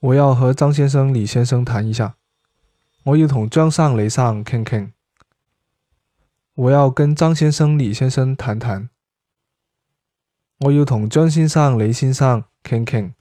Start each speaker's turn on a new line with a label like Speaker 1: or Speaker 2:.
Speaker 1: 我要和张先生李先生谈一下。我要同张生李生倾倾我要跟张先生李先生谈谈。我要同张先生李先生倾倾